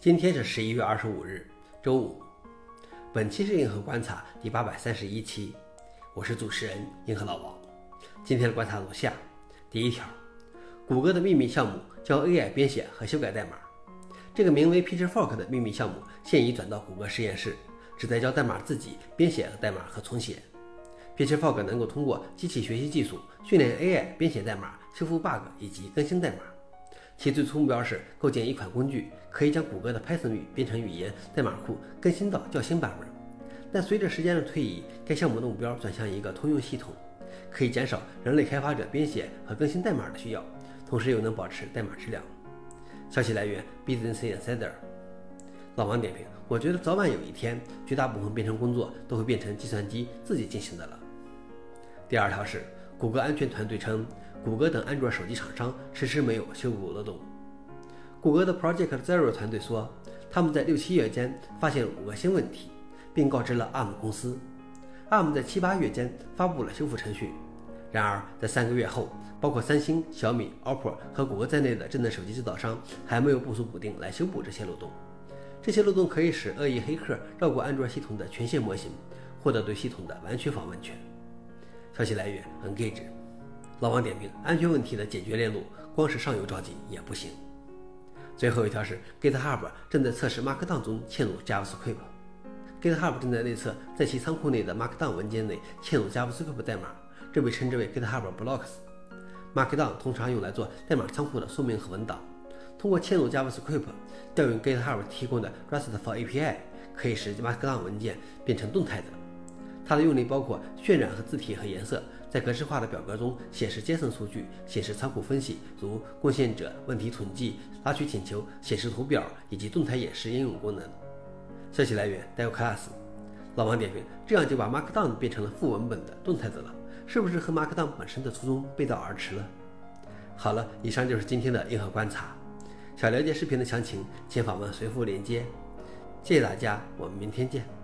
今天是十一月二十五日，周五。本期是硬核观察第八百三十一期，我是主持人硬核老王。今天的观察如下：第一条，谷歌的秘密项目教 AI 编写和修改代码。这个名为 Pitchfork 的秘密项目现已转到谷歌实验室，旨在教代码自己编写代码和重写。Pitchfork 能够通过机器学习技术训练 AI 编写代码、修复 bug 以及更新代码。其最初目标是构建一款工具，可以将谷歌的 Python 语编程语言代码库更新到较新版本。但随着时间的推移，该项目的目标转向一个通用系统，可以减少人类开发者编写和更新代码的需要，同时又能保持代码质量。消息来源：Business Insider。老王点评：我觉得早晚有一天，绝大部分编程工作都会变成计算机自己进行的了。第二条是，谷歌安全团队称。谷歌等安卓手机厂商迟迟没有修补漏洞。谷歌的 Project Zero 团队说，他们在六七月间发现五个新问题，并告知了 ARM 公司。ARM 在七八月间发布了修复程序。然而，在三个月后，包括三星、小米、OPPO 和谷歌在内的智能手机制造商还没有部署补丁来修补这些漏洞。这些漏洞可以使恶意黑客绕过安卓系统的权限模型，获得对系统的完全访问权。消息来源：Engage。老王点评：安全问题的解决链路，光是上游着急也不行。最后一条是，GitHub 正在测试 Markdown 中嵌入 JavaScript。GitHub 正在内测在其仓库内的 Markdown 文件内嵌入 JavaScript 代码，这被称之为 GitHub Blocks。Markdown 通常用来做代码仓库的说明和文档。通过嵌入 JavaScript，调用 GitHub 提供的 RESTful API，可以使 Markdown 文件变成动态的。它的用例包括渲染和字体和颜色。在格式化的表格中显示 JSON 数据，显示仓库分析，如贡献者、问题统计、拉取请求、显示图表以及动态演示应用功能。消息来源 d e l Class。老王点评：这样就把 Markdown 变成了副文本的动态的了，是不是和 Markdown 本身的初衷背道而驰了？好了，以上就是今天的硬核观察。想了解视频的详情，请访问随附链接。谢谢大家，我们明天见。